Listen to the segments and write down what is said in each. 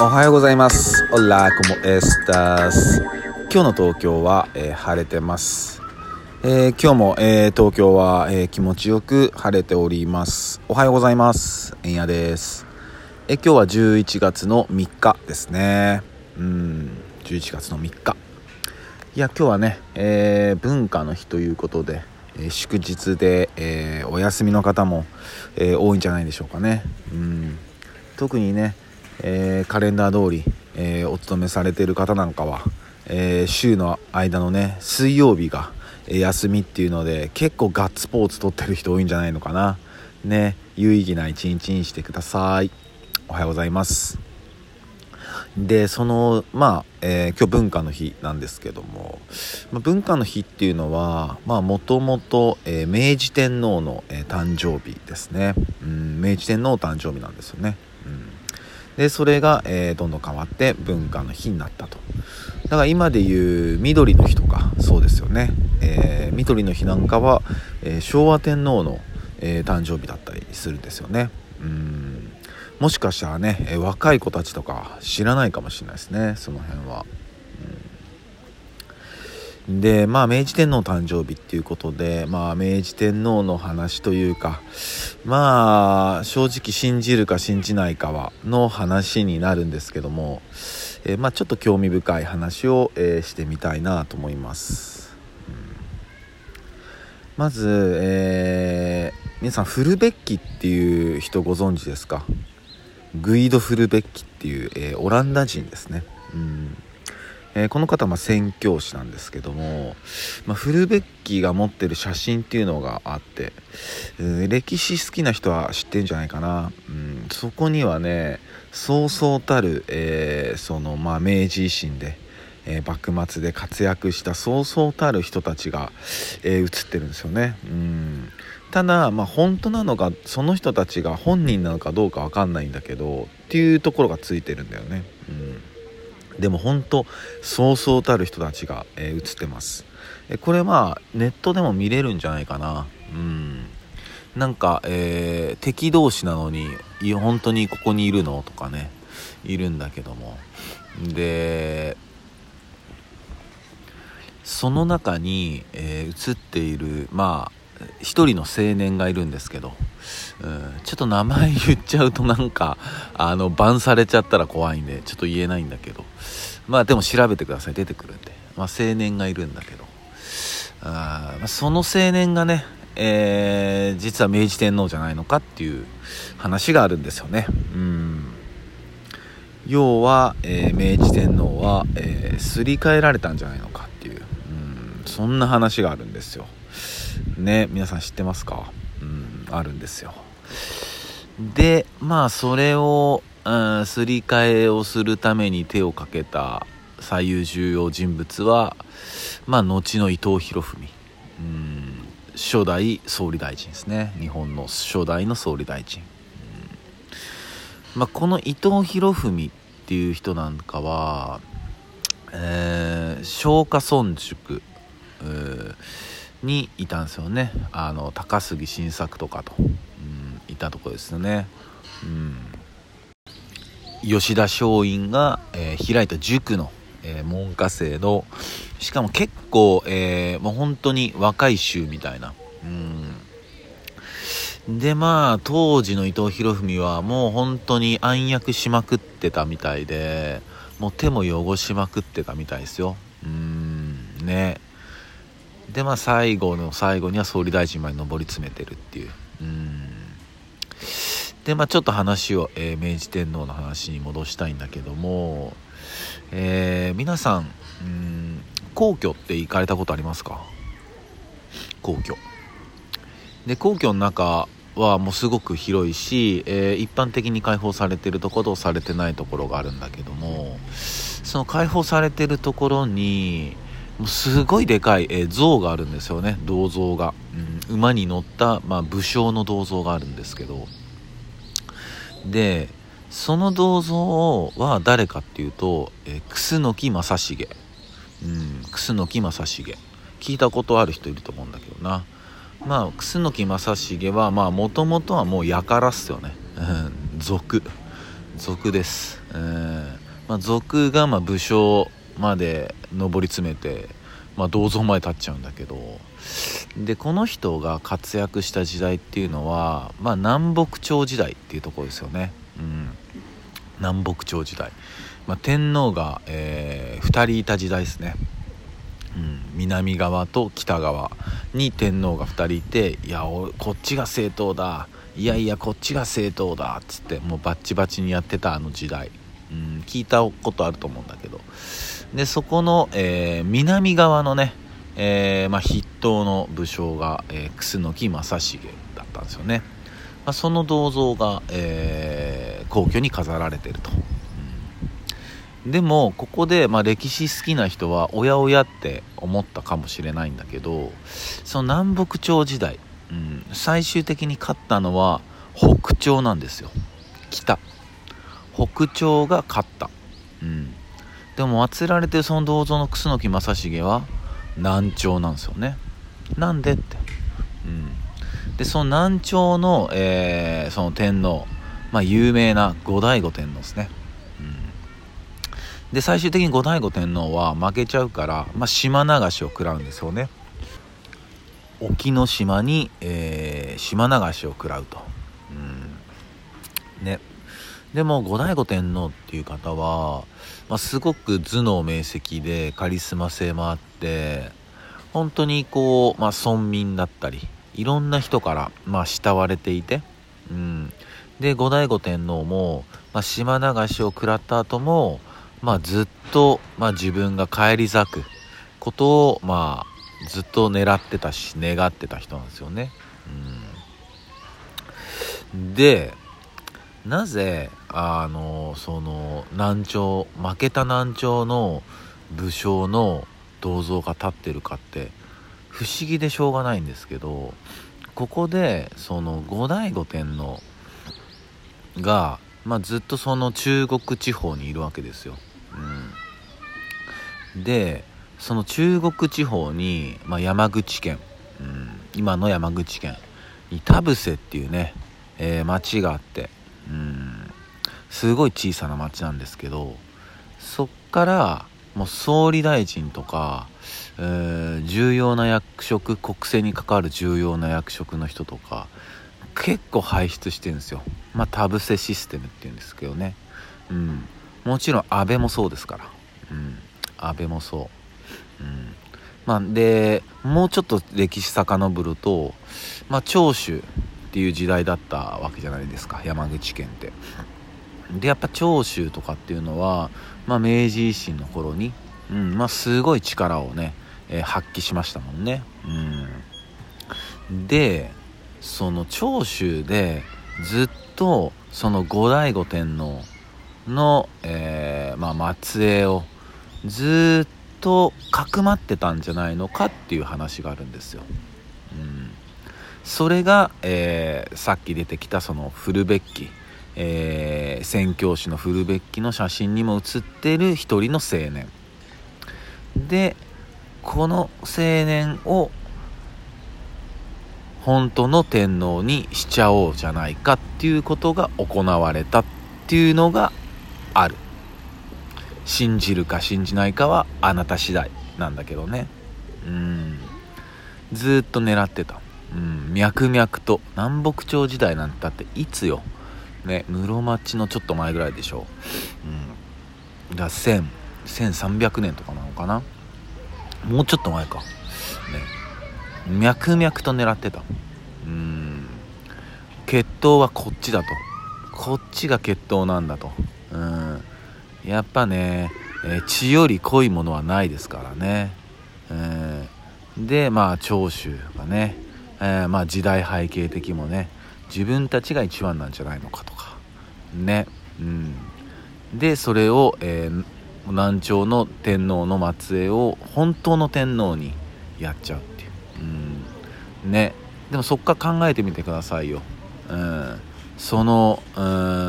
おはようございます。オラコモエスタス。今日の東京は、えー晴れてます。えー今日も、えー東京は、え気持ちよく晴れております。おはようございます。えんやです。え今日は11月の3日ですね。うん、11月の3日。いや、今日はね、え文化の日ということで、え祝日で、えお休みの方も、え多いんじゃないでしょうかね。うん、特にね、えーカレンダー通り、えーお勤めされてる方なんかは、えー週の間のね水曜日が、休みっていうので結構ガッツポーツ取ってる人多いんじゃないのかな。ね有意義な一日にしてください。おはようございます。でそのまあ、えー今日文化の日なんですけども、まあ、文化の日っていうのはまあもともと明治天皇の、えー誕生日ですね、うん、明治天皇誕生日なんですよね、でそれが、えーどんどん変わって文化の日になったと。だから今でいう緑の日とかそうですよね、えー緑の日なんかは、えー昭和天皇の、え誕生日だったりするんですよね。うん。もしかしたらね、え若い子たちとか知らないかもしれないですねその辺は。でまあ明治天皇誕生日っていうことでまあ明治天皇の話というかまあ正直信じるか信じないかはの話になるんですけども、えーまあちょっと興味深い話を、えーしてみたいなと思います。うん。まず、えー皆さんフルベッキっていう人ご存知ですか？グイド・フルベッキっていう、えーオランダ人ですね、うん。えーこの方はまあ宣教師なんですけども、まあ、フルベッキーが持ってる写真っていうのがあって、うん歴史好きな人は知ってんじゃないかな、うん、そこにはねそうそうたる、えーそのまあ明治維新で、え幕末で活躍したそうそうたる人たちが、えー写ってるんですよね。うんただ、まあ、本当なのかその人たちが本人なのかどうかわかんないんだけどっていうところがついてるんだよね。うん、でも本当そうそうたる人たちが、えー映ってます。えこれまあネットでも見れるんじゃないかな。うんなんか、えー敵同士なのにいや本当にここにいるのとかねいるんだけどもでその中に、えー映っているまあ一人の青年がいるんですけど、うん、ちょっと名前言っちゃうとなんかあのバンされちゃったら怖いんでちょっと言えないんだけど。まあでも調べてください。出てくるんで、まあ、青年がいるんだけど。あーその青年がね、えー実は明治天皇じゃないのかっていう話があるんですよね。うん。要は、えー明治天皇は、えーすり替えられたんじゃないのかっていう、うん、そんな話があるんですよ。ね皆さん知ってますか？うんあるんですよ。でまあそれを、うん、すり替えをするために手をかけた最優重要人物はまあ後の伊藤博文。うん初代総理大臣ですね。日本の初代の総理大臣。うんまあ、この伊藤博文っていう人なんかは、えー、松下村塾。うーにいたんですよね。あの高杉晋作とかと、うん、いたとこですよね、うん、吉田松陰が、えー開いた塾の、えー門下生のしかも結構、えーもう本当に若い衆みたいな、うん、でまあ当時の伊藤博文はもう本当に暗躍しまくってたみたいでもう手も汚しまくってたみたいですよ。うん。ね。でまあ最後の最後には総理大臣まで上り詰めてるっていう。うん。でまあちょっと話を、えー明治天皇の話に戻したいんだけども、えー皆さんうん皇居って行かれたことありますか？皇居。で皇居の中はもうすごく広いし、えー一般的に開放されてるところとされてないところがあるんだけどもその開放されてるところにすごいでかい、えー像があるんですよね。銅像が、うん。馬に乗った、まあ、武将の銅像があるんですけど。でその銅像は誰かっていうと、えー楠木正成。うん。楠木正成。聞いたことある人いると思うんだけどな。まあ楠木正成はまあもともとはもう輩っすよね。うん。族。族です。うん。まあ族がまあ武将まで上り詰めてまあ銅像前立っちゃうんだけどでこの人が活躍した時代っていうのはまあ南北朝時代っていうところですよね。うん。南北朝時代、まあ、天皇が、えー、2人いた時代ですね。うん、南側と北側に天皇が2人いていやこっちが正当だ。いやいやこっちが正当だ。っつってもうバッチバチにやってたあの時代、うん、聞いたことあると思うんだけど。でそこの、えー、南側のね、えー、まあ、筆頭の武将が、えー、楠木正成だったんですよね、まあ、その銅像が、え皇居に飾られてると。うん。でもここで、まあ、歴史好きな人はおやおやって思ったかもしれないんだけどその南北朝時代、うん、最終的に勝ったのは北朝なんですよ。北。北朝が勝った、うん、でも祀られてるその銅像の楠木正成は南朝なんですよね。なんでって、うん、でその南朝の,、えー、その天皇まあ有名な後醍醐天皇ですね。で最終的に後醍醐天皇は負けちゃうから、まあ、島流しを食らうんですよね。沖ノ島に、えー、島流しを食らうと、うん。ね、でも後醍醐天皇っていう方は、まあ、すごく頭脳明晰でカリスマ性もあって本当にこう、まあ、村民だったりいろんな人から、まあ、慕われていて、うん、で後醍醐天皇も、まあ、島流しを食らった後もまあ、ずっと、まあ、自分が返り咲くことを、まあ、ずっと狙ってたし願ってた人なんですよね。うん、でなぜあのその南朝負けた南朝の武将の銅像が立ってるかって不思議でしょうがないんですけどここでその後醍醐天皇が、まあ、ずっとその中国地方にいるわけですよ。うん、でその中国地方に、まあ、山口県、うん、今の山口県に田伏っていうね、えー、町があって、すごい小さな町なんですけどそっからもう総理大臣とか、えー、重要な役職国政に関わる重要な役職の人とか結構輩出してるんですよ。まあ田伏システムっていうんですけどね。うん。もちろん安倍もそうですから、うん、安倍もそう、うん。まあ、でもうちょっと歴史遡ると、まあ、長州っていう時代だったわけじゃないですか。山口県って。でやっぱ長州とかっていうのは、まあ、明治維新の頃に、うんまあ、すごい力をね、えー、発揮しましたもんね、うん、でその長州でずっとその後醍醐天皇の、えー、まあ、末裔をずっとかくまってたんじゃないのかっていう話があるんですよ。うん、それが、えー、さっき出てきたそのフルベッキ、えー、宣教師のフルベッキの写真にも写ってる一人の青年。でこの青年を本当の天皇にしちゃおうじゃないかっていうことが行われたっていうのがある。信じるか信じないかはあなた次第なんだけどね。うん。ずっと狙ってた。うん。脈々と南北朝時代なんてだっていつよ。ね室町のちょっと前ぐらいでしょう、うん、だ1000 1300年とかなのかな？もうちょっと前か。ね。脈々と狙ってた。うん。血統はこっちだと。こっちが血統なんだと。うん。やっぱね、え、血より濃いものはないですからね、えー、でまあ長州がね、えー、まあ時代背景的もね自分たちが一番なんじゃないのかとか。ね。うん。でそれを、えー、南朝の天皇の末裔を本当の天皇にやっちゃうっていう、うん、ね。でもそっか考えてみてくださいよ、うん。そのう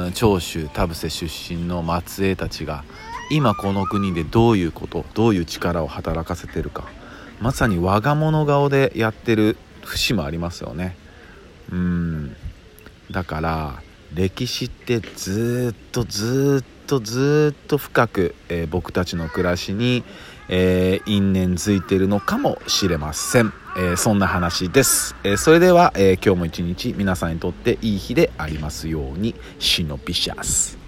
ん長州田伏出身の末裔たちが今この国でどういうことどういう力を働かせてるか。まさに我が物顔でやってる節もありますよね。うん。だから歴史ってずっとずっとずっと深く、えー、僕たちの暮らしに、えー、因縁づいてるのかもしれません、えー、そんな話です、えそれでは、え今日も一日皆さんにとっていい日でありますように。シノピシャス。